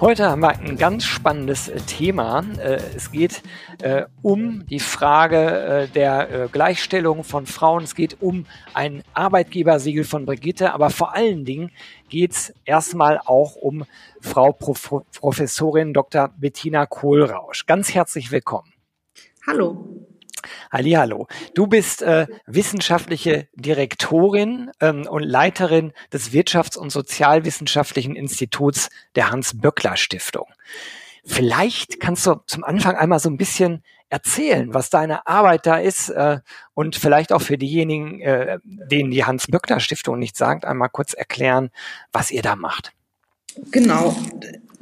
Heute haben wir ein ganz spannendes äh, Thema. Äh, es geht äh, um die Frage der Gleichstellung von Frauen. Es geht um ein Arbeitgebersiegel von Brigitte, aber vor allen Dingen geht es erstmal auch um Frau Prof Professorin Dr. Bettina Kohlrausch. Ganz herzlich willkommen. Hallo. Hallo, du bist äh, wissenschaftliche Direktorin ähm, und Leiterin des Wirtschafts- und Sozialwissenschaftlichen Instituts der Hans-Böckler-Stiftung. Vielleicht kannst du zum Anfang einmal so ein bisschen erzählen, was deine Arbeit da ist äh, und vielleicht auch für diejenigen, äh, denen die Hans-Böckler-Stiftung nicht sagt, einmal kurz erklären, was ihr da macht. Genau,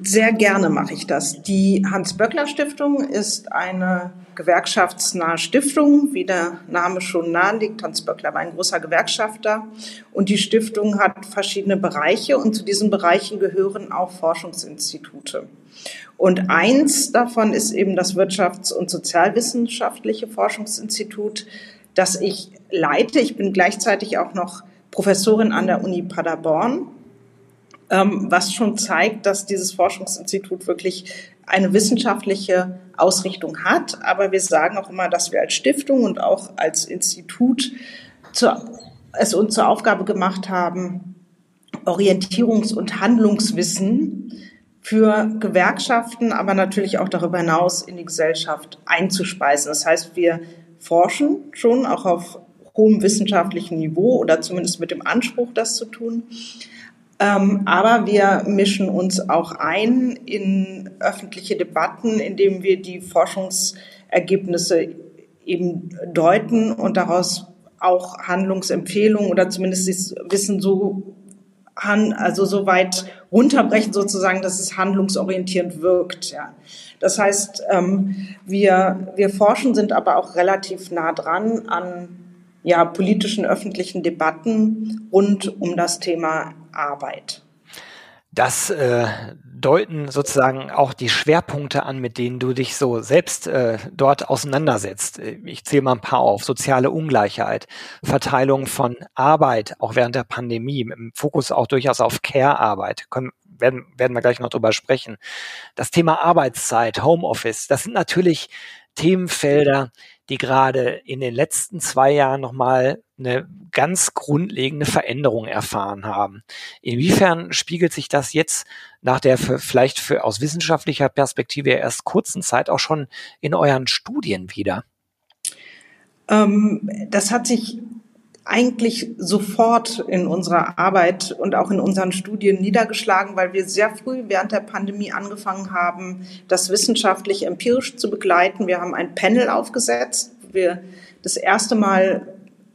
sehr gerne mache ich das. Die Hans-Böckler-Stiftung ist eine gewerkschaftsnahe Stiftung, wie der Name schon nahelegt. Hans Böckler war ein großer Gewerkschafter und die Stiftung hat verschiedene Bereiche und zu diesen Bereichen gehören auch Forschungsinstitute. Und eins davon ist eben das Wirtschafts- und Sozialwissenschaftliche Forschungsinstitut, das ich leite. Ich bin gleichzeitig auch noch Professorin an der Uni Paderborn was schon zeigt, dass dieses Forschungsinstitut wirklich eine wissenschaftliche Ausrichtung hat. Aber wir sagen auch immer, dass wir als Stiftung und auch als Institut zu, es uns zur Aufgabe gemacht haben, Orientierungs- und Handlungswissen für Gewerkschaften, aber natürlich auch darüber hinaus in die Gesellschaft einzuspeisen. Das heißt, wir forschen schon auch auf hohem wissenschaftlichen Niveau oder zumindest mit dem Anspruch, das zu tun. Ähm, aber wir mischen uns auch ein in öffentliche Debatten, indem wir die Forschungsergebnisse eben deuten und daraus auch Handlungsempfehlungen oder zumindest das Wissen so also so weit runterbrechen sozusagen, dass es handlungsorientierend wirkt. Ja. Das heißt, ähm, wir, wir forschen, sind aber auch relativ nah dran an ja, politischen öffentlichen Debatten rund um das Thema Arbeit. Das äh, deuten sozusagen auch die Schwerpunkte an, mit denen du dich so selbst äh, dort auseinandersetzt. Ich zähle mal ein paar auf. Soziale Ungleichheit, Verteilung von Arbeit, auch während der Pandemie, dem Fokus auch durchaus auf Care-Arbeit. werden, werden wir gleich noch drüber sprechen. Das Thema Arbeitszeit, Homeoffice, das sind natürlich Themenfelder, die gerade in den letzten zwei Jahren nochmal eine ganz grundlegende Veränderung erfahren haben. Inwiefern spiegelt sich das jetzt nach der für, vielleicht für, aus wissenschaftlicher Perspektive erst kurzen Zeit auch schon in euren Studien wieder? Ähm, das hat sich eigentlich sofort in unserer Arbeit und auch in unseren Studien niedergeschlagen, weil wir sehr früh während der Pandemie angefangen haben, das wissenschaftlich empirisch zu begleiten. Wir haben ein Panel aufgesetzt, wo wir das erste Mal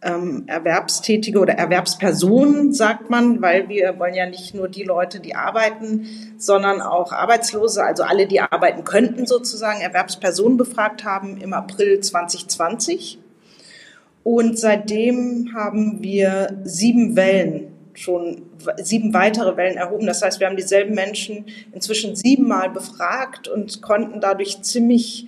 ähm, Erwerbstätige oder Erwerbspersonen, sagt man, weil wir wollen ja nicht nur die Leute, die arbeiten, sondern auch Arbeitslose, also alle, die arbeiten könnten sozusagen, Erwerbspersonen befragt haben im April 2020. Und seitdem haben wir sieben Wellen schon sieben weitere Wellen erhoben. Das heißt, wir haben dieselben Menschen inzwischen siebenmal befragt und konnten dadurch ziemlich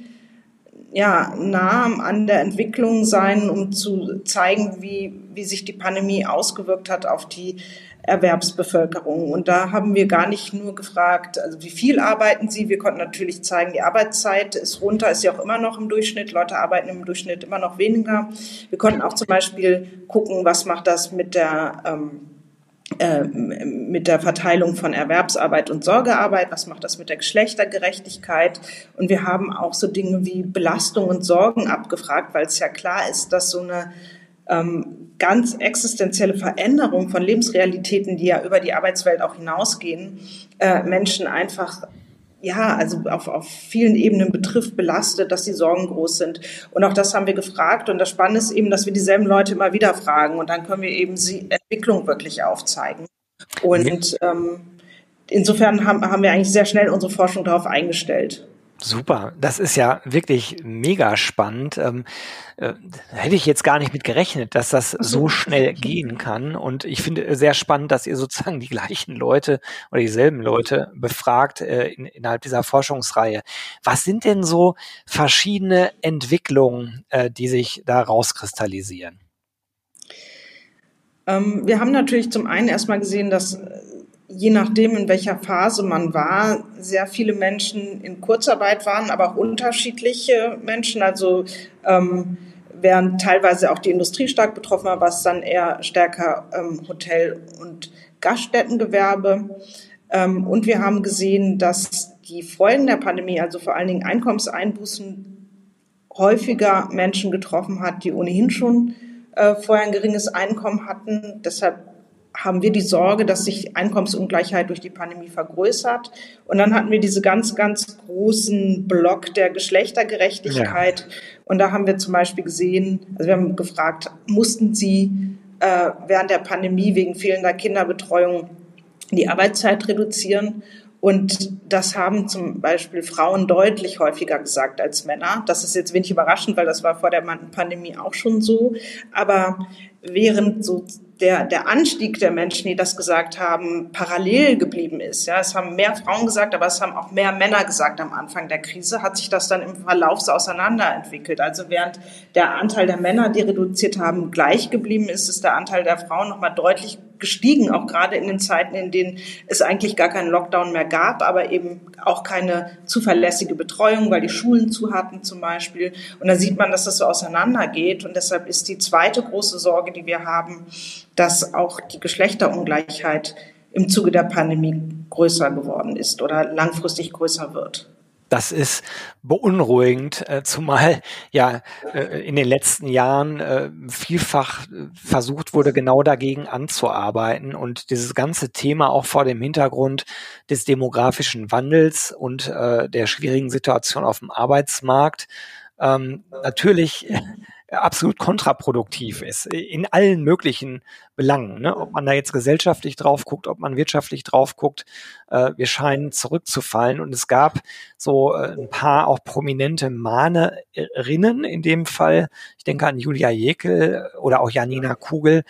ja, nah an der Entwicklung sein, um zu zeigen, wie, wie sich die Pandemie ausgewirkt hat auf die Erwerbsbevölkerung. Und da haben wir gar nicht nur gefragt, also wie viel arbeiten Sie? Wir konnten natürlich zeigen, die Arbeitszeit ist runter, ist ja auch immer noch im Durchschnitt. Leute arbeiten im Durchschnitt immer noch weniger. Wir konnten auch zum Beispiel gucken, was macht das mit der ähm, äh, mit der Verteilung von Erwerbsarbeit und Sorgearbeit, was macht das mit der Geschlechtergerechtigkeit. Und wir haben auch so Dinge wie Belastung und Sorgen abgefragt, weil es ja klar ist, dass so eine ähm, ganz existenzielle Veränderung von Lebensrealitäten, die ja über die Arbeitswelt auch hinausgehen, äh, Menschen einfach ja, also auf, auf vielen Ebenen betrifft, belastet, dass die Sorgen groß sind. Und auch das haben wir gefragt. Und das Spannende ist eben, dass wir dieselben Leute immer wieder fragen. Und dann können wir eben die Entwicklung wirklich aufzeigen. Und ähm, insofern haben, haben wir eigentlich sehr schnell unsere Forschung darauf eingestellt. Super, das ist ja wirklich mega spannend. Ähm, äh, hätte ich jetzt gar nicht mit gerechnet, dass das so schnell gehen kann. Und ich finde sehr spannend, dass ihr sozusagen die gleichen Leute oder dieselben Leute befragt äh, in, innerhalb dieser Forschungsreihe. Was sind denn so verschiedene Entwicklungen, äh, die sich da rauskristallisieren? Ähm, wir haben natürlich zum einen erstmal gesehen, dass je nachdem, in welcher Phase man war, sehr viele Menschen in Kurzarbeit waren, aber auch unterschiedliche Menschen. Also ähm, während teilweise auch die Industrie stark betroffen war, was dann eher stärker ähm, Hotel- und Gaststättengewerbe. Ähm, und wir haben gesehen, dass die Folgen der Pandemie, also vor allen Dingen Einkommenseinbußen, häufiger Menschen getroffen hat, die ohnehin schon äh, vorher ein geringes Einkommen hatten. Deshalb haben wir die Sorge, dass sich Einkommensungleichheit durch die Pandemie vergrößert. Und dann hatten wir diese ganz, ganz großen Block der Geschlechtergerechtigkeit. Ja. Und da haben wir zum Beispiel gesehen, also wir haben gefragt, mussten Sie äh, während der Pandemie wegen fehlender Kinderbetreuung die Arbeitszeit reduzieren? Und das haben zum Beispiel Frauen deutlich häufiger gesagt als Männer. Das ist jetzt wenig überraschend, weil das war vor der Pandemie auch schon so. Aber während so der, der Anstieg der Menschen, die das gesagt haben, parallel geblieben ist. Ja, es haben mehr Frauen gesagt, aber es haben auch mehr Männer gesagt am Anfang der Krise, hat sich das dann im Verlauf so auseinanderentwickelt. Also während der Anteil der Männer, die reduziert haben, gleich geblieben ist, ist der Anteil der Frauen nochmal deutlich gestiegen, auch gerade in den Zeiten, in denen es eigentlich gar keinen Lockdown mehr gab, aber eben auch keine zuverlässige Betreuung, weil die Schulen zu hatten zum Beispiel. Und da sieht man, dass das so auseinandergeht. Und deshalb ist die zweite große Sorge, die wir haben, dass auch die Geschlechterungleichheit im Zuge der Pandemie größer geworden ist oder langfristig größer wird. Das ist beunruhigend, äh, zumal ja äh, in den letzten Jahren äh, vielfach versucht wurde, genau dagegen anzuarbeiten und dieses ganze Thema auch vor dem Hintergrund des demografischen Wandels und der schwierigen Situation auf dem Arbeitsmarkt ähm, natürlich absolut kontraproduktiv ist in allen möglichen Belangen. Ne? Ob man da jetzt gesellschaftlich drauf guckt, ob man wirtschaftlich drauf guckt, äh, wir scheinen zurückzufallen. Und es gab so äh, ein paar auch prominente Mahnerinnen in dem Fall. Ich denke an Julia Jekel oder auch Janina Kugel,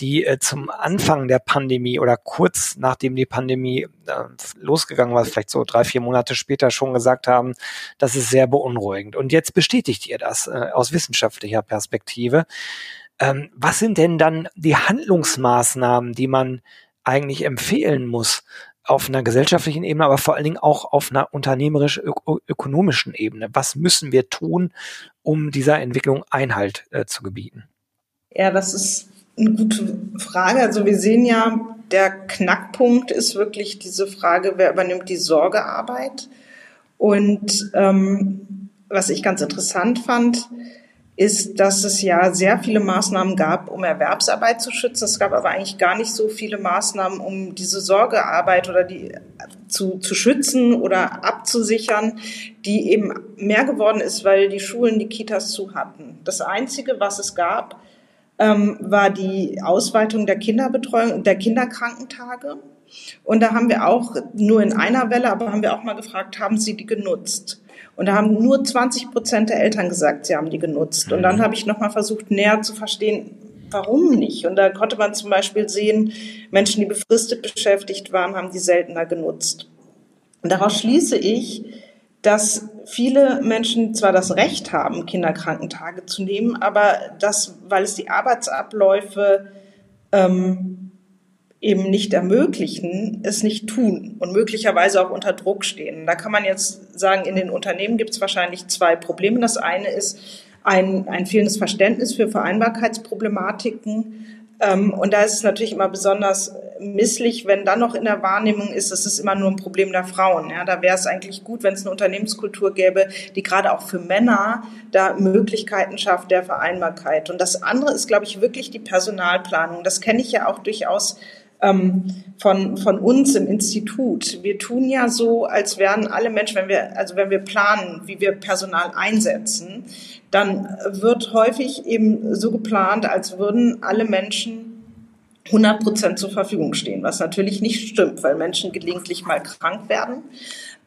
die äh, zum Anfang der Pandemie oder kurz nachdem die Pandemie äh, losgegangen war, vielleicht so drei, vier Monate später schon gesagt haben, das ist sehr beunruhigend. Und jetzt bestätigt ihr das äh, aus wissenschaftlicher Perspektive. Ähm, was sind denn dann die Handlungsmaßnahmen, die man eigentlich empfehlen muss auf einer gesellschaftlichen Ebene, aber vor allen Dingen auch auf einer unternehmerisch-ökonomischen Ebene? Was müssen wir tun, um dieser Entwicklung Einhalt äh, zu gebieten? Ja, das ist eine gute Frage. Also wir sehen ja, der Knackpunkt ist wirklich diese Frage, wer übernimmt die Sorgearbeit? Und ähm, was ich ganz interessant fand, ist, dass es ja sehr viele Maßnahmen gab, um Erwerbsarbeit zu schützen. Es gab aber eigentlich gar nicht so viele Maßnahmen, um diese Sorgearbeit oder die zu, zu schützen oder abzusichern, die eben mehr geworden ist, weil die Schulen die Kitas zu hatten. Das Einzige, was es gab, ähm, war die Ausweitung der Kinderbetreuung, der Kinderkrankentage. Und da haben wir auch nur in einer Welle, aber haben wir auch mal gefragt, haben Sie die genutzt? Und da haben nur 20 Prozent der Eltern gesagt, sie haben die genutzt. Und dann mhm. habe ich nochmal versucht, näher zu verstehen, warum nicht? Und da konnte man zum Beispiel sehen, Menschen, die befristet beschäftigt waren, haben die seltener genutzt. Und daraus schließe ich, dass viele Menschen zwar das Recht haben, Kinderkrankentage zu nehmen, aber das, weil es die Arbeitsabläufe ähm, eben nicht ermöglichen, es nicht tun und möglicherweise auch unter Druck stehen. Da kann man jetzt sagen, in den Unternehmen gibt es wahrscheinlich zwei Probleme. Das eine ist ein, ein fehlendes Verständnis für Vereinbarkeitsproblematiken. Ähm, und da ist es natürlich immer besonders misslich, wenn dann noch in der Wahrnehmung ist, es ist immer nur ein Problem der Frauen. Ja, da wäre es eigentlich gut, wenn es eine Unternehmenskultur gäbe, die gerade auch für Männer da Möglichkeiten schafft der Vereinbarkeit. Und das andere ist, glaube ich, wirklich die Personalplanung. Das kenne ich ja auch durchaus ähm, von, von uns im Institut. Wir tun ja so, als wären alle Menschen, wenn wir, also wenn wir planen, wie wir Personal einsetzen, dann wird häufig eben so geplant, als würden alle Menschen 100 Prozent zur Verfügung stehen, was natürlich nicht stimmt, weil Menschen gelegentlich mal krank werden.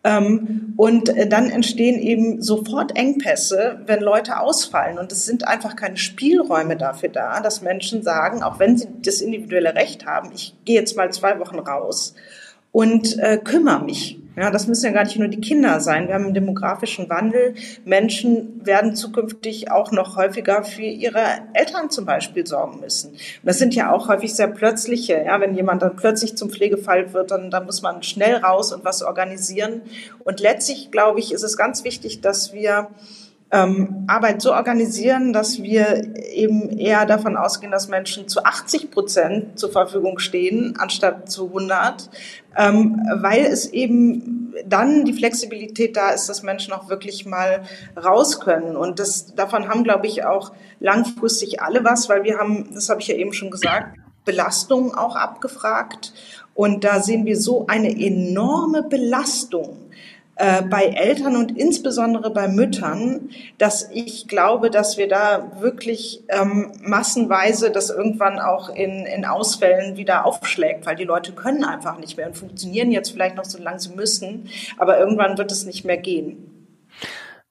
Ähm, und äh, dann entstehen eben sofort Engpässe, wenn Leute ausfallen. Und es sind einfach keine Spielräume dafür da, dass Menschen sagen, auch wenn sie das individuelle Recht haben, ich gehe jetzt mal zwei Wochen raus und äh, kümmere mich ja, das müssen ja gar nicht nur die Kinder sein. Wir haben einen demografischen Wandel. Menschen werden zukünftig auch noch häufiger für ihre Eltern zum Beispiel sorgen müssen. Und das sind ja auch häufig sehr plötzliche. Ja, wenn jemand dann plötzlich zum Pflegefall wird, dann, dann muss man schnell raus und was organisieren. Und letztlich, glaube ich, ist es ganz wichtig, dass wir ähm, Arbeit so organisieren, dass wir eben eher davon ausgehen, dass Menschen zu 80 Prozent zur Verfügung stehen, anstatt zu 100, ähm, weil es eben dann die Flexibilität da ist, dass Menschen auch wirklich mal raus können. Und das, davon haben, glaube ich, auch langfristig alle was, weil wir haben, das habe ich ja eben schon gesagt, Belastungen auch abgefragt. Und da sehen wir so eine enorme Belastung äh, bei Eltern und insbesondere bei Müttern, dass ich glaube, dass wir da wirklich ähm, massenweise das irgendwann auch in, in Ausfällen wieder aufschlägt, weil die Leute können einfach nicht mehr und funktionieren jetzt vielleicht noch so lange sie müssen, aber irgendwann wird es nicht mehr gehen.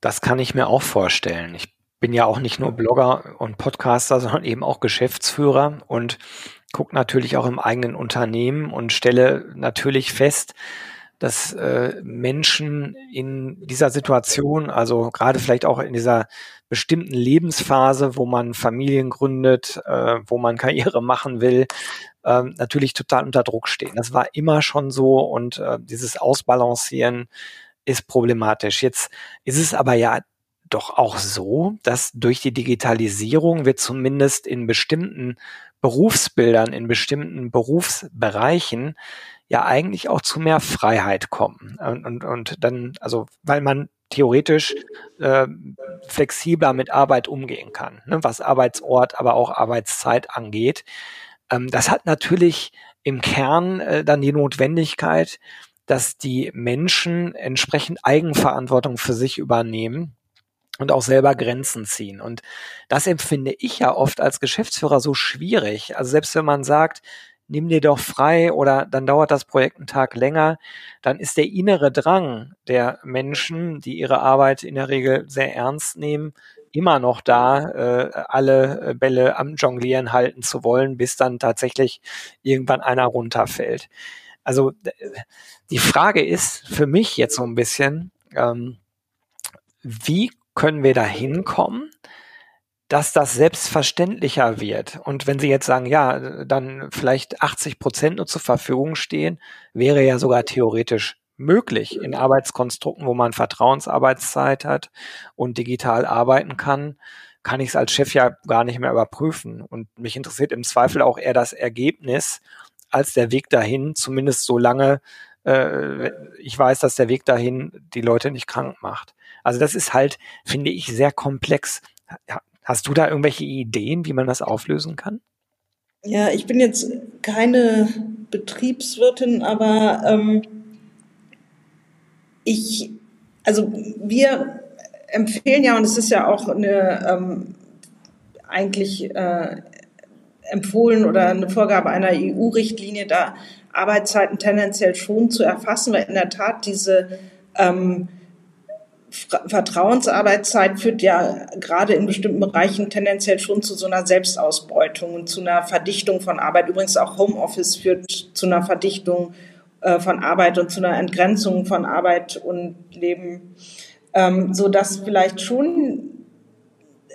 Das kann ich mir auch vorstellen. Ich bin ja auch nicht nur Blogger und Podcaster, sondern eben auch Geschäftsführer und gucke natürlich auch im eigenen Unternehmen und stelle natürlich fest, dass äh, Menschen in dieser Situation, also gerade vielleicht auch in dieser bestimmten Lebensphase, wo man Familien gründet, äh, wo man Karriere machen will, äh, natürlich total unter Druck stehen. Das war immer schon so und äh, dieses Ausbalancieren ist problematisch. Jetzt ist es aber ja doch auch so, dass durch die Digitalisierung wir zumindest in bestimmten Berufsbildern, in bestimmten Berufsbereichen ja eigentlich auch zu mehr Freiheit kommen. Und, und, und dann, also weil man theoretisch äh, flexibler mit Arbeit umgehen kann, ne, was Arbeitsort, aber auch Arbeitszeit angeht. Ähm, das hat natürlich im Kern äh, dann die Notwendigkeit, dass die Menschen entsprechend Eigenverantwortung für sich übernehmen und auch selber Grenzen ziehen. Und das empfinde ich ja oft als Geschäftsführer so schwierig. Also selbst wenn man sagt, nimm dir doch frei oder dann dauert das Projekt einen Tag länger, dann ist der innere Drang der Menschen, die ihre Arbeit in der Regel sehr ernst nehmen, immer noch da, äh, alle Bälle am Jonglieren halten zu wollen, bis dann tatsächlich irgendwann einer runterfällt. Also die Frage ist für mich jetzt so ein bisschen, ähm, wie können wir da hinkommen, dass das selbstverständlicher wird. Und wenn Sie jetzt sagen, ja, dann vielleicht 80 Prozent nur zur Verfügung stehen, wäre ja sogar theoretisch möglich in Arbeitskonstrukten, wo man Vertrauensarbeitszeit hat und digital arbeiten kann, kann ich es als Chef ja gar nicht mehr überprüfen. Und mich interessiert im Zweifel auch eher das Ergebnis als der Weg dahin, zumindest solange äh, ich weiß, dass der Weg dahin die Leute nicht krank macht. Also das ist halt, finde ich, sehr komplex. Hast du da irgendwelche Ideen, wie man das auflösen kann? Ja, ich bin jetzt keine Betriebswirtin, aber ähm, ich, also wir empfehlen ja, und es ist ja auch eine ähm, eigentlich äh, empfohlen oder eine Vorgabe einer EU-Richtlinie, da Arbeitszeiten tendenziell schon zu erfassen, weil in der Tat diese ähm, Vertrauensarbeitszeit führt ja gerade in bestimmten Bereichen tendenziell schon zu so einer Selbstausbeutung und zu einer Verdichtung von Arbeit. Übrigens auch Homeoffice führt zu einer Verdichtung äh, von Arbeit und zu einer Entgrenzung von Arbeit und Leben, ähm, so dass vielleicht schon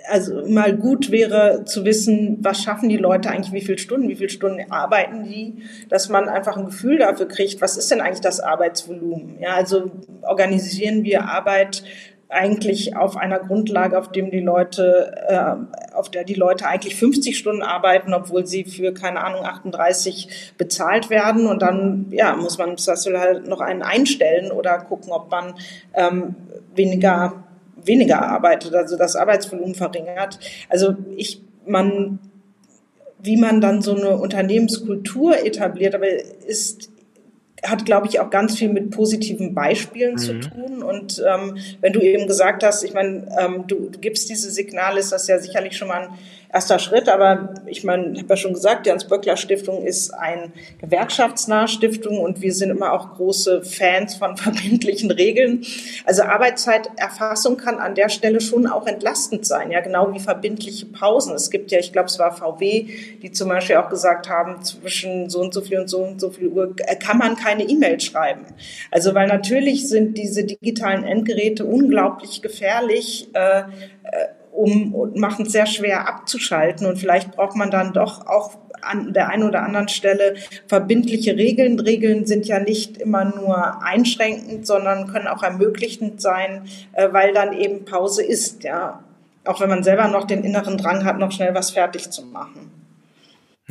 also mal gut wäre zu wissen, was schaffen die Leute eigentlich, wie viele Stunden, wie viele Stunden arbeiten die, dass man einfach ein Gefühl dafür kriegt, was ist denn eigentlich das Arbeitsvolumen? Ja, also organisieren wir Arbeit eigentlich auf einer Grundlage, auf dem die Leute, äh, auf der die Leute eigentlich 50 Stunden arbeiten, obwohl sie für keine Ahnung 38 bezahlt werden und dann ja muss man das halt noch einen einstellen oder gucken, ob man ähm, weniger weniger arbeitet, also das Arbeitsvolumen verringert. Also ich, man, wie man dann so eine Unternehmenskultur etabliert, aber ist hat, glaube ich, auch ganz viel mit positiven Beispielen mhm. zu tun. Und ähm, wenn du eben gesagt hast, ich meine, ähm, du, du gibst diese Signale, ist das ja sicherlich schon mal ein erster Schritt. Aber ich meine, ich habe ja schon gesagt, die Hans-Böckler-Stiftung ist eine gewerkschaftsnahe Stiftung und wir sind immer auch große Fans von verbindlichen Regeln. Also Arbeitszeiterfassung kann an der Stelle schon auch entlastend sein, ja, genau wie verbindliche Pausen. Es gibt ja, ich glaube, es war VW, die zum Beispiel auch gesagt haben, zwischen so und so viel und so und so viel Uhr kann man keine E-Mail schreiben. Also weil natürlich sind diese digitalen Endgeräte unglaublich gefährlich. Äh, äh um und machen es sehr schwer abzuschalten. Und vielleicht braucht man dann doch auch an der einen oder anderen Stelle verbindliche Regeln. Regeln sind ja nicht immer nur einschränkend, sondern können auch ermöglichend sein, äh, weil dann eben Pause ist, ja. Auch wenn man selber noch den inneren Drang hat, noch schnell was fertig zu machen.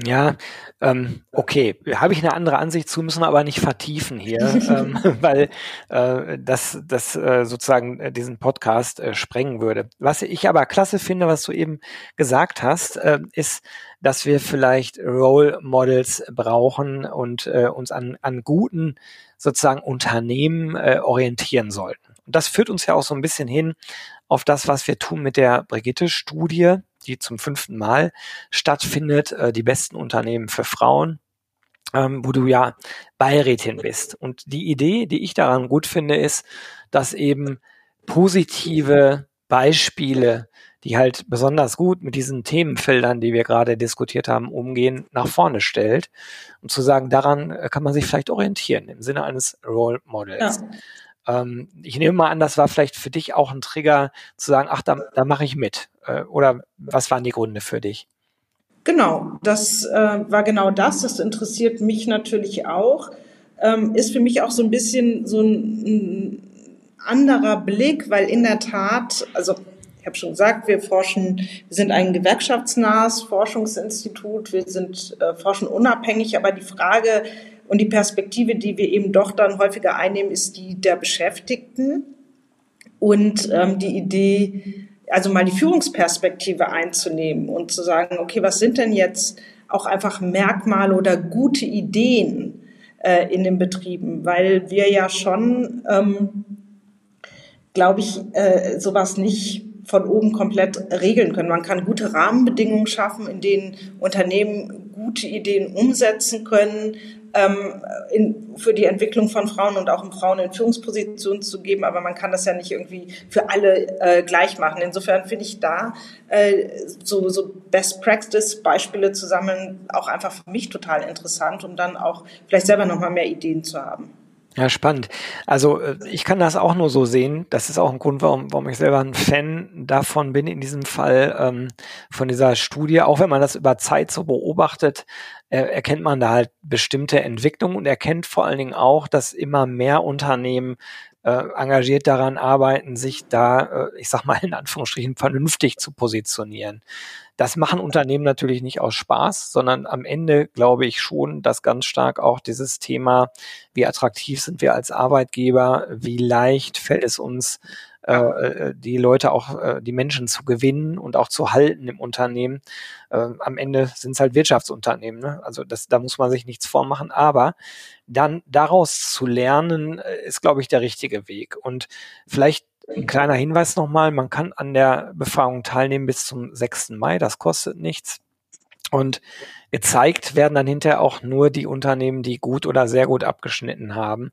Ja, ähm, okay, habe ich eine andere Ansicht zu, müssen wir aber nicht vertiefen hier, ähm, weil äh, das, das äh, sozusagen äh, diesen Podcast äh, sprengen würde. Was ich aber klasse finde, was du eben gesagt hast, äh, ist, dass wir vielleicht Role Models brauchen und äh, uns an, an guten sozusagen Unternehmen äh, orientieren sollten. Und das führt uns ja auch so ein bisschen hin auf das, was wir tun mit der Brigitte-Studie die zum fünften Mal stattfindet, äh, die besten Unternehmen für Frauen, ähm, wo du ja Beirätin bist. Und die Idee, die ich daran gut finde, ist, dass eben positive Beispiele, die halt besonders gut mit diesen Themenfeldern, die wir gerade diskutiert haben, umgehen, nach vorne stellt. Und zu sagen, daran äh, kann man sich vielleicht orientieren im Sinne eines Role Models. Ja. Ähm, ich nehme mal an, das war vielleicht für dich auch ein Trigger zu sagen, ach, da, da mache ich mit. Äh, oder was waren die Gründe für dich? Genau, das äh, war genau das. Das interessiert mich natürlich auch. Ähm, ist für mich auch so ein bisschen so ein, ein anderer Blick, weil in der Tat, also ich habe schon gesagt, wir forschen, wir sind ein gewerkschaftsnahes Forschungsinstitut, wir sind äh, forschen unabhängig, aber die Frage, und die Perspektive, die wir eben doch dann häufiger einnehmen, ist die der Beschäftigten. Und ähm, die Idee, also mal die Führungsperspektive einzunehmen und zu sagen, okay, was sind denn jetzt auch einfach Merkmale oder gute Ideen äh, in den Betrieben? Weil wir ja schon, ähm, glaube ich, äh, sowas nicht von oben komplett regeln können. Man kann gute Rahmenbedingungen schaffen, in denen Unternehmen gute Ideen umsetzen können, ähm, in, für die Entwicklung von Frauen und auch um Frauen in Führungspositionen zu geben, aber man kann das ja nicht irgendwie für alle äh, gleich machen. Insofern finde ich da äh, so, so Best Practice Beispiele zu sammeln auch einfach für mich total interessant, um dann auch vielleicht selber nochmal mehr Ideen zu haben. Ja, spannend. Also äh, ich kann das auch nur so sehen. Das ist auch ein Grund, warum, warum ich selber ein Fan davon bin, in diesem Fall ähm, von dieser Studie. Auch wenn man das über Zeit so beobachtet, äh, erkennt man da halt bestimmte Entwicklungen und erkennt vor allen Dingen auch, dass immer mehr Unternehmen äh, engagiert daran arbeiten, sich da, äh, ich sag mal in Anführungsstrichen, vernünftig zu positionieren. Das machen Unternehmen natürlich nicht aus Spaß, sondern am Ende glaube ich schon, dass ganz stark auch dieses Thema, wie attraktiv sind wir als Arbeitgeber, wie leicht fällt es uns, äh, äh, die Leute auch, äh, die Menschen zu gewinnen und auch zu halten im Unternehmen. Äh, am Ende sind es halt Wirtschaftsunternehmen. Ne? Also das, da muss man sich nichts vormachen. Aber dann daraus zu lernen, ist, glaube ich, der richtige Weg. Und vielleicht ein kleiner Hinweis nochmal, man kann an der Befragung teilnehmen bis zum 6. Mai, das kostet nichts. Und gezeigt werden dann hinterher auch nur die Unternehmen, die gut oder sehr gut abgeschnitten haben.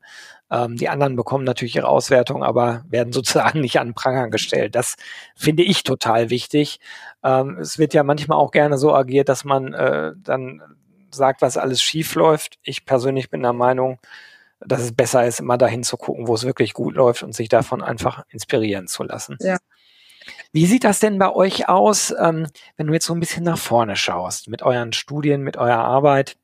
Ähm, die anderen bekommen natürlich ihre Auswertung, aber werden sozusagen nicht an Pranger gestellt. Das finde ich total wichtig. Ähm, es wird ja manchmal auch gerne so agiert, dass man äh, dann sagt, was alles schief läuft. Ich persönlich bin der Meinung, dass es besser ist, immer dahin zu gucken, wo es wirklich gut läuft und sich davon einfach inspirieren zu lassen. Ja. Wie sieht das denn bei euch aus, ähm, wenn du jetzt so ein bisschen nach vorne schaust, mit euren Studien, mit eurer Arbeit?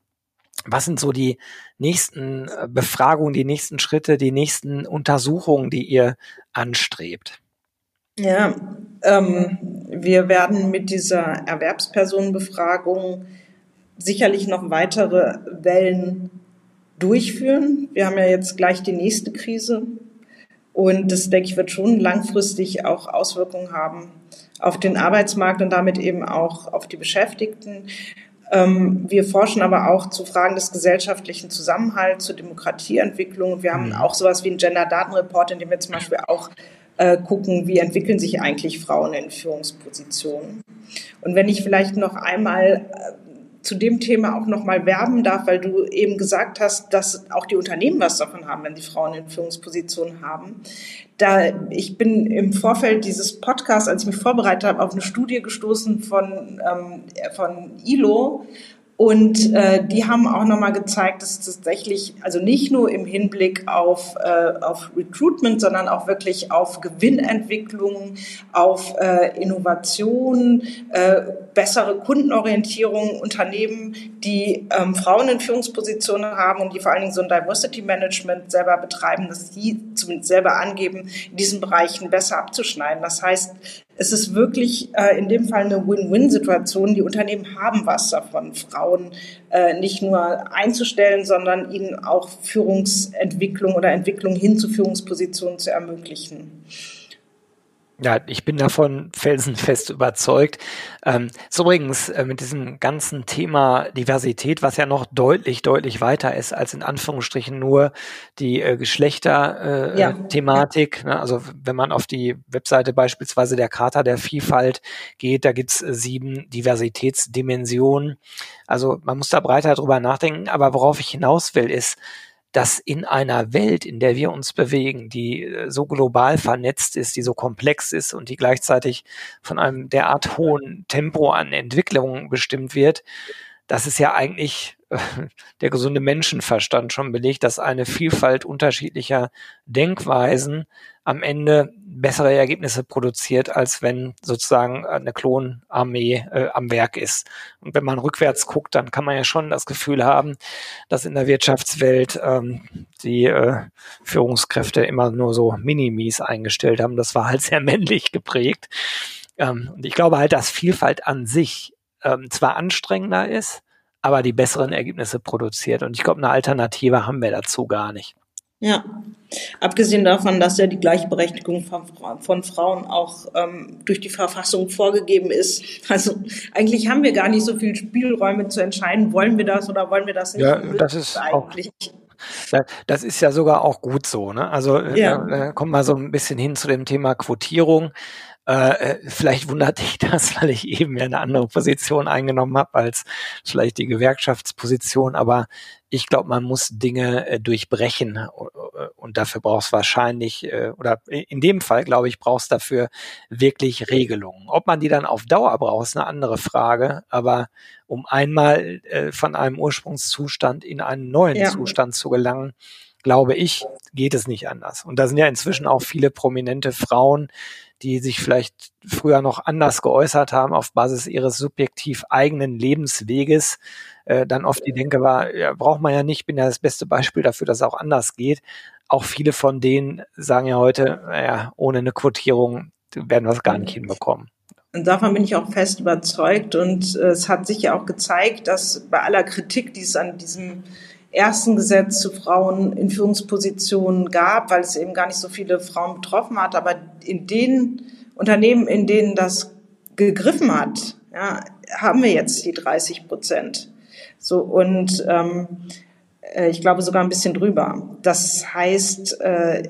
Was sind so die nächsten äh, Befragungen, die nächsten Schritte, die nächsten Untersuchungen, die ihr anstrebt? Ja, ähm, wir werden mit dieser Erwerbspersonenbefragung sicherlich noch weitere Wellen durchführen. Wir haben ja jetzt gleich die nächste Krise und das, denke ich, wird schon langfristig auch Auswirkungen haben auf den Arbeitsmarkt und damit eben auch auf die Beschäftigten. Ähm, wir forschen aber auch zu Fragen des gesellschaftlichen Zusammenhalts, zur Demokratieentwicklung. Wir haben mhm. auch sowas wie einen Gender-Datenreport, in dem wir zum Beispiel auch äh, gucken, wie entwickeln sich eigentlich Frauen in Führungspositionen. Und wenn ich vielleicht noch einmal äh, zu dem Thema auch nochmal werben darf, weil du eben gesagt hast, dass auch die Unternehmen was davon haben, wenn sie Frauen in Führungspositionen haben. Da ich bin im Vorfeld dieses Podcasts, als ich mich vorbereitet habe, auf eine Studie gestoßen von, ähm, von ILO, und äh, die haben auch nochmal gezeigt, dass tatsächlich, also nicht nur im Hinblick auf, äh, auf Recruitment, sondern auch wirklich auf Gewinnentwicklung, auf äh, Innovation, äh, bessere Kundenorientierung, Unternehmen, die ähm, Frauen in Führungspositionen haben und die vor allen Dingen so ein Diversity Management selber betreiben, dass die zumindest selber angeben, in diesen Bereichen besser abzuschneiden. Das heißt, es ist wirklich äh, in dem Fall eine Win-Win-Situation. Die Unternehmen haben was davon, Frauen äh, nicht nur einzustellen, sondern ihnen auch Führungsentwicklung oder Entwicklung hin zu Führungspositionen zu ermöglichen. Ja, ich bin davon felsenfest überzeugt. Ähm, so übrigens äh, mit diesem ganzen Thema Diversität, was ja noch deutlich, deutlich weiter ist als in Anführungsstrichen nur die äh, Geschlechter-Thematik. Äh, ja. ne? Also wenn man auf die Webseite beispielsweise der Charta der Vielfalt geht, da gibt's äh, sieben Diversitätsdimensionen. Also man muss da breiter drüber nachdenken. Aber worauf ich hinaus will, ist, dass in einer Welt, in der wir uns bewegen, die äh, so global vernetzt ist, die so komplex ist und die gleichzeitig von einem derart hohen Tempo an Entwicklung bestimmt wird, dass es ja eigentlich äh, der gesunde Menschenverstand schon belegt, dass eine Vielfalt unterschiedlicher Denkweisen am Ende bessere Ergebnisse produziert, als wenn sozusagen eine Klonarmee äh, am Werk ist. Und wenn man rückwärts guckt, dann kann man ja schon das Gefühl haben, dass in der Wirtschaftswelt ähm, die äh, Führungskräfte immer nur so Minimis eingestellt haben. Das war halt sehr männlich geprägt. Ähm, und ich glaube halt, dass Vielfalt an sich ähm, zwar anstrengender ist, aber die besseren Ergebnisse produziert. Und ich glaube, eine Alternative haben wir dazu gar nicht. Ja, abgesehen davon, dass ja die Gleichberechtigung von, von Frauen auch ähm, durch die Verfassung vorgegeben ist. Also eigentlich haben wir gar nicht so viele Spielräume zu entscheiden, wollen wir das oder wollen wir das nicht. Ja, das ist eigentlich. Auch, das ist ja sogar auch gut so. Ne? Also ja. da kommt mal so ein bisschen hin zu dem Thema Quotierung. Äh, äh, vielleicht wundert dich das, weil ich eben ja eine andere Position eingenommen habe als vielleicht die Gewerkschaftsposition, aber ich glaube, man muss Dinge äh, durchbrechen äh, und dafür brauchst wahrscheinlich, äh, oder in dem Fall, glaube ich, brauchst dafür wirklich Regelungen. Ob man die dann auf Dauer braucht, ist eine andere Frage, aber um einmal äh, von einem Ursprungszustand in einen neuen ja. Zustand zu gelangen, glaube ich, geht es nicht anders. Und da sind ja inzwischen auch viele prominente Frauen, die sich vielleicht früher noch anders geäußert haben auf Basis ihres subjektiv eigenen Lebensweges, äh, dann oft die Denke war, ja, braucht man ja nicht, bin ja das beste Beispiel dafür, dass es auch anders geht. Auch viele von denen sagen ja heute, naja, ohne eine Quotierung werden wir es gar nicht hinbekommen. Und davon bin ich auch fest überzeugt. Und äh, es hat sich ja auch gezeigt, dass bei aller Kritik, die es an diesem ersten Gesetz zu Frauen in Führungspositionen gab, weil es eben gar nicht so viele Frauen betroffen hat. Aber in den Unternehmen, in denen das gegriffen hat, ja, haben wir jetzt die 30 Prozent. So und ähm, äh, ich glaube sogar ein bisschen drüber. Das heißt, äh,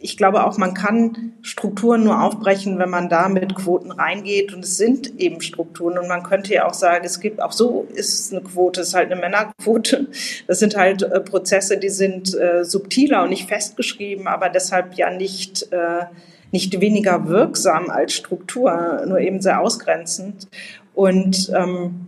ich glaube auch, man kann Strukturen nur aufbrechen, wenn man da mit Quoten reingeht. Und es sind eben Strukturen. Und man könnte ja auch sagen, es gibt, auch so ist eine Quote, es ist halt eine Männerquote. Das sind halt äh, Prozesse, die sind subtiler und nicht festgeschrieben, aber deshalb ja nicht, nicht weniger wirksam als Struktur, nur eben sehr ausgrenzend. Und ähm,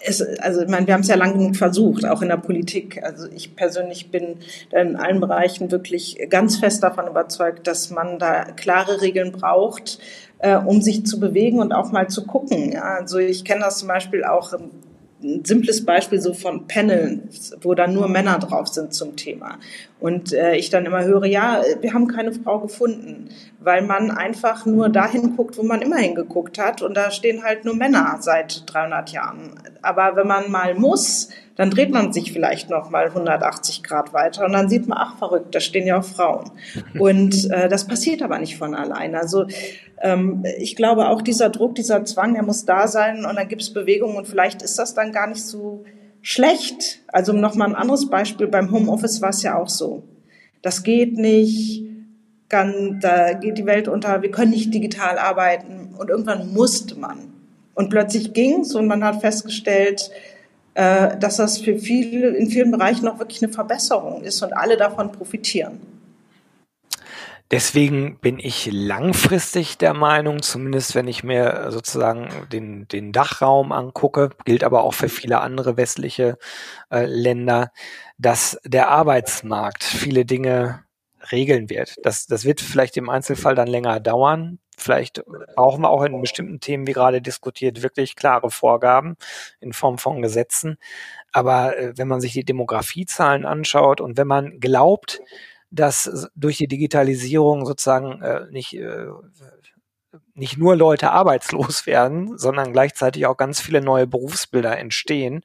es, also ich meine, wir haben es ja lang genug versucht, auch in der Politik. Also ich persönlich bin in allen Bereichen wirklich ganz fest davon überzeugt, dass man da klare Regeln braucht, äh, um sich zu bewegen und auch mal zu gucken. Ja, also ich kenne das zum Beispiel auch ein simples Beispiel so von Paneln, wo dann nur Männer drauf sind zum Thema. Und äh, ich dann immer höre, ja, wir haben keine Frau gefunden, weil man einfach nur dahin guckt, wo man immer hingeguckt hat. Und da stehen halt nur Männer seit 300 Jahren. Aber wenn man mal muss, dann dreht man sich vielleicht noch mal 180 Grad weiter und dann sieht man, ach verrückt, da stehen ja auch Frauen. Und äh, das passiert aber nicht von allein. Also ich glaube auch dieser Druck, dieser Zwang, der muss da sein und dann gibt es Bewegung und vielleicht ist das dann gar nicht so schlecht. Also nochmal ein anderes Beispiel, beim Homeoffice war es ja auch so. Das geht nicht, kann, da geht die Welt unter, wir können nicht digital arbeiten und irgendwann musste man. Und plötzlich ging's und man hat festgestellt, äh, dass das für viele, in vielen Bereichen noch wirklich eine Verbesserung ist und alle davon profitieren. Deswegen bin ich langfristig der Meinung, zumindest wenn ich mir sozusagen den, den Dachraum angucke, gilt aber auch für viele andere westliche äh, Länder, dass der Arbeitsmarkt viele Dinge regeln wird. Das, das wird vielleicht im Einzelfall dann länger dauern. Vielleicht brauchen wir auch in bestimmten Themen, wie gerade diskutiert, wirklich klare Vorgaben in Form von Gesetzen. Aber äh, wenn man sich die Demografiezahlen anschaut und wenn man glaubt, dass durch die Digitalisierung sozusagen äh, nicht, äh, nicht nur Leute arbeitslos werden, sondern gleichzeitig auch ganz viele neue Berufsbilder entstehen,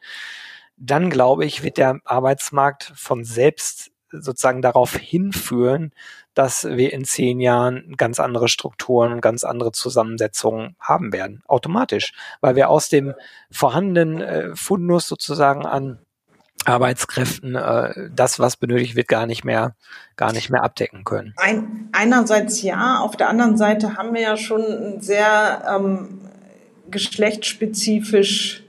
dann glaube ich, wird der Arbeitsmarkt von selbst sozusagen darauf hinführen, dass wir in zehn Jahren ganz andere Strukturen und ganz andere Zusammensetzungen haben werden, automatisch, weil wir aus dem vorhandenen äh, Fundus sozusagen an Arbeitskräften äh, das, was benötigt wird, gar nicht mehr, gar nicht mehr abdecken können. Ein, einerseits ja, auf der anderen Seite haben wir ja schon sehr ähm, geschlechtsspezifisch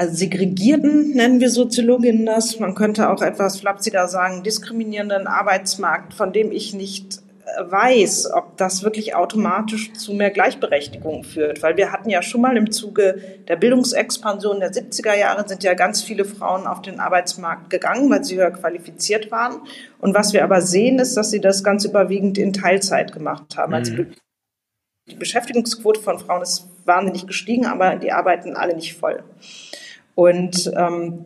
also segregierten, nennen wir Soziologinnen das. Man könnte auch etwas flapsiger sagen, diskriminierenden Arbeitsmarkt, von dem ich nicht weiß, ob das wirklich automatisch zu mehr Gleichberechtigung führt. Weil wir hatten ja schon mal im Zuge der Bildungsexpansion der 70er Jahre sind ja ganz viele Frauen auf den Arbeitsmarkt gegangen, weil sie höher qualifiziert waren. Und was wir aber sehen, ist, dass sie das ganz überwiegend in Teilzeit gemacht haben. Also mhm. die Beschäftigungsquote von Frauen ist wahnsinnig gestiegen, aber die arbeiten alle nicht voll. Und ähm,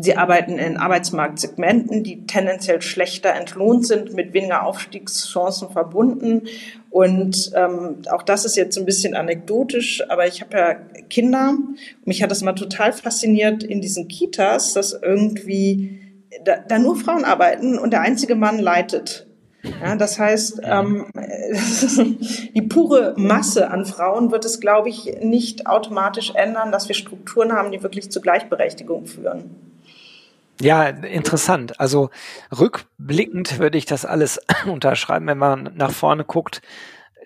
Sie arbeiten in Arbeitsmarktsegmenten, die tendenziell schlechter entlohnt sind, mit weniger Aufstiegschancen verbunden. Und ähm, auch das ist jetzt ein bisschen anekdotisch, aber ich habe ja Kinder. Mich hat das mal total fasziniert in diesen Kitas, dass irgendwie da, da nur Frauen arbeiten und der einzige Mann leitet. Ja, das heißt, ähm, die pure Masse an Frauen wird es, glaube ich, nicht automatisch ändern, dass wir Strukturen haben, die wirklich zur Gleichberechtigung führen. Ja, interessant. Also rückblickend würde ich das alles unterschreiben, wenn man nach vorne guckt.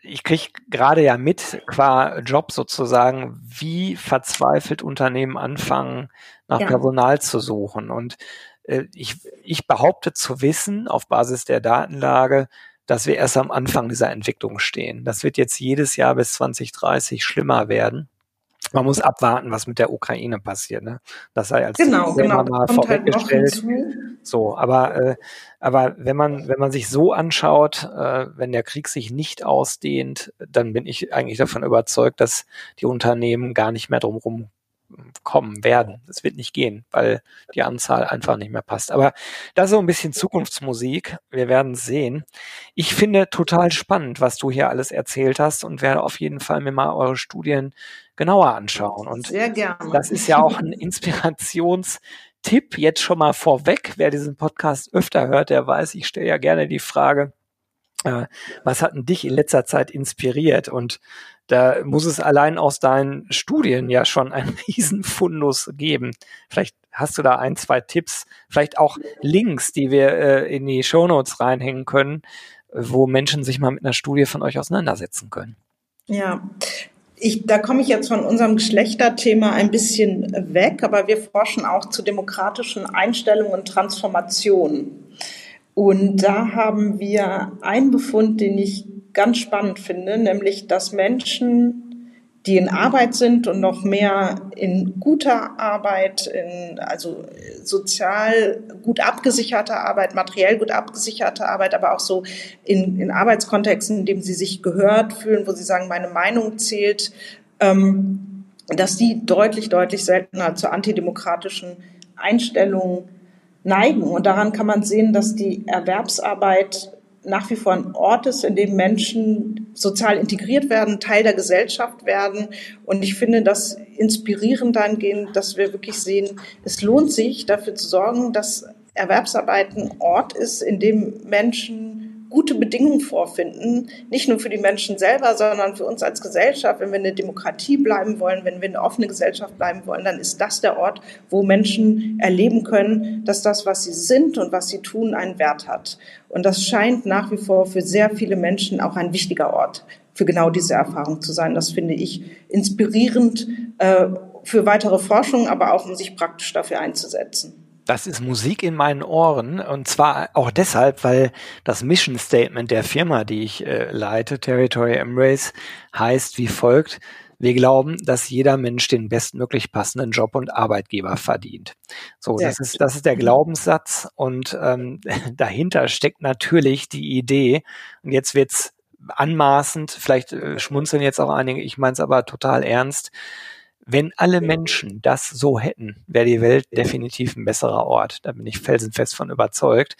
Ich kriege gerade ja mit, qua Job sozusagen, wie verzweifelt Unternehmen anfangen, nach ja. Personal zu suchen. Und ich, ich behaupte zu wissen, auf Basis der Datenlage, dass wir erst am Anfang dieser Entwicklung stehen. Das wird jetzt jedes Jahr bis 2030 schlimmer werden. Man muss abwarten, was mit der Ukraine passiert. Ne? Das sei als genau, genau. mal halt vorweggestellt. Halt so, aber äh, aber wenn man wenn man sich so anschaut, äh, wenn der Krieg sich nicht ausdehnt, dann bin ich eigentlich davon überzeugt, dass die Unternehmen gar nicht mehr drumherum kommen werden. Es wird nicht gehen, weil die Anzahl einfach nicht mehr passt. Aber das ist so ein bisschen Zukunftsmusik. Wir werden sehen. Ich finde total spannend, was du hier alles erzählt hast und werde auf jeden Fall mir mal eure Studien genauer anschauen. Und Sehr gerne. das ist ja auch ein Inspirationstipp jetzt schon mal vorweg. Wer diesen Podcast öfter hört, der weiß, ich stelle ja gerne die Frage, äh, was hat denn dich in letzter Zeit inspiriert? Und da muss es allein aus deinen Studien ja schon einen Riesenfundus geben. Vielleicht hast du da ein, zwei Tipps, vielleicht auch Links, die wir äh, in die Shownotes reinhängen können, wo Menschen sich mal mit einer Studie von euch auseinandersetzen können. Ja, ich, da komme ich jetzt von unserem Geschlechterthema ein bisschen weg, aber wir forschen auch zu demokratischen Einstellungen und Transformationen. Und da haben wir einen Befund, den ich ganz spannend finde, nämlich dass Menschen, die in Arbeit sind und noch mehr in guter Arbeit, in also sozial gut abgesicherter Arbeit, materiell gut abgesicherte Arbeit, aber auch so in, in Arbeitskontexten, in dem sie sich gehört fühlen, wo sie sagen, meine Meinung zählt, ähm, dass die deutlich, deutlich seltener zur antidemokratischen Einstellung neigen. Und daran kann man sehen, dass die Erwerbsarbeit nach wie vor ein Ort ist, in dem Menschen sozial integriert werden, Teil der Gesellschaft werden. Und ich finde das inspirierend dahingehend, dass wir wirklich sehen, es lohnt sich, dafür zu sorgen, dass Erwerbsarbeit ein Ort ist, in dem Menschen gute Bedingungen vorfinden, nicht nur für die Menschen selber, sondern für uns als Gesellschaft. Wenn wir eine Demokratie bleiben wollen, wenn wir eine offene Gesellschaft bleiben wollen, dann ist das der Ort, wo Menschen erleben können, dass das, was sie sind und was sie tun, einen Wert hat. Und das scheint nach wie vor für sehr viele Menschen auch ein wichtiger Ort für genau diese Erfahrung zu sein. Das finde ich inspirierend äh, für weitere Forschung, aber auch um sich praktisch dafür einzusetzen. Das ist Musik in meinen Ohren und zwar auch deshalb, weil das Mission Statement der Firma, die ich äh, leite, Territory Embrace, heißt wie folgt. Wir glauben, dass jeder Mensch den bestmöglich passenden Job und Arbeitgeber verdient. So, das ist, das ist der Glaubenssatz und ähm, dahinter steckt natürlich die Idee, und jetzt wird's anmaßend, vielleicht äh, schmunzeln jetzt auch einige, ich meine es aber total ernst, wenn alle Menschen das so hätten, wäre die Welt definitiv ein besserer Ort. Da bin ich felsenfest von überzeugt.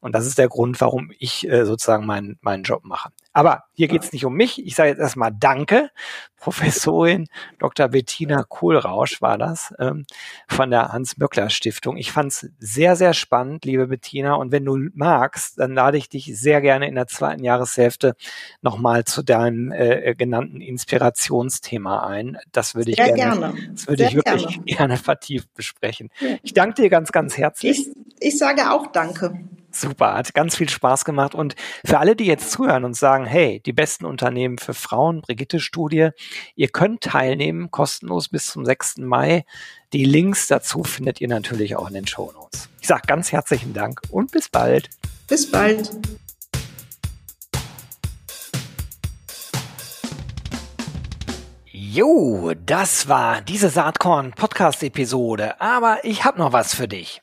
Und das ist der Grund, warum ich äh, sozusagen meinen, meinen Job mache. Aber hier geht es nicht um mich. Ich sage jetzt erstmal Danke. Professorin Dr. Bettina Kohlrausch war das ähm, von der Hans-Möckler-Stiftung. Ich fand es sehr, sehr spannend, liebe Bettina. Und wenn du magst, dann lade ich dich sehr gerne in der zweiten Jahreshälfte nochmal zu deinem äh, genannten Inspirationsthema ein. Das würde ich gerne, gerne, Das würde sehr ich wirklich gerne. gerne vertieft besprechen. Ich danke dir ganz, ganz herzlich. Ich, ich sage auch Danke. Super, hat ganz viel Spaß gemacht. Und für alle, die jetzt zuhören und sagen, hey, die besten Unternehmen für Frauen, Brigitte-Studie, ihr könnt teilnehmen, kostenlos bis zum 6. Mai. Die Links dazu findet ihr natürlich auch in den Show Notes. Ich sage ganz herzlichen Dank und bis bald. Bis bald. Jo, das war diese Saatkorn Podcast Episode, aber ich habe noch was für dich.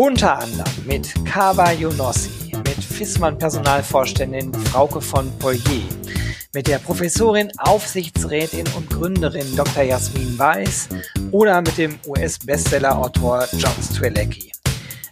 Unter anderem mit Kaba Yonossi, mit Fissmann Personalvorständin Frauke von Poirier, mit der Professorin, Aufsichtsrätin und Gründerin Dr. Jasmin Weiß oder mit dem US-Bestseller-Autor John Strelecki.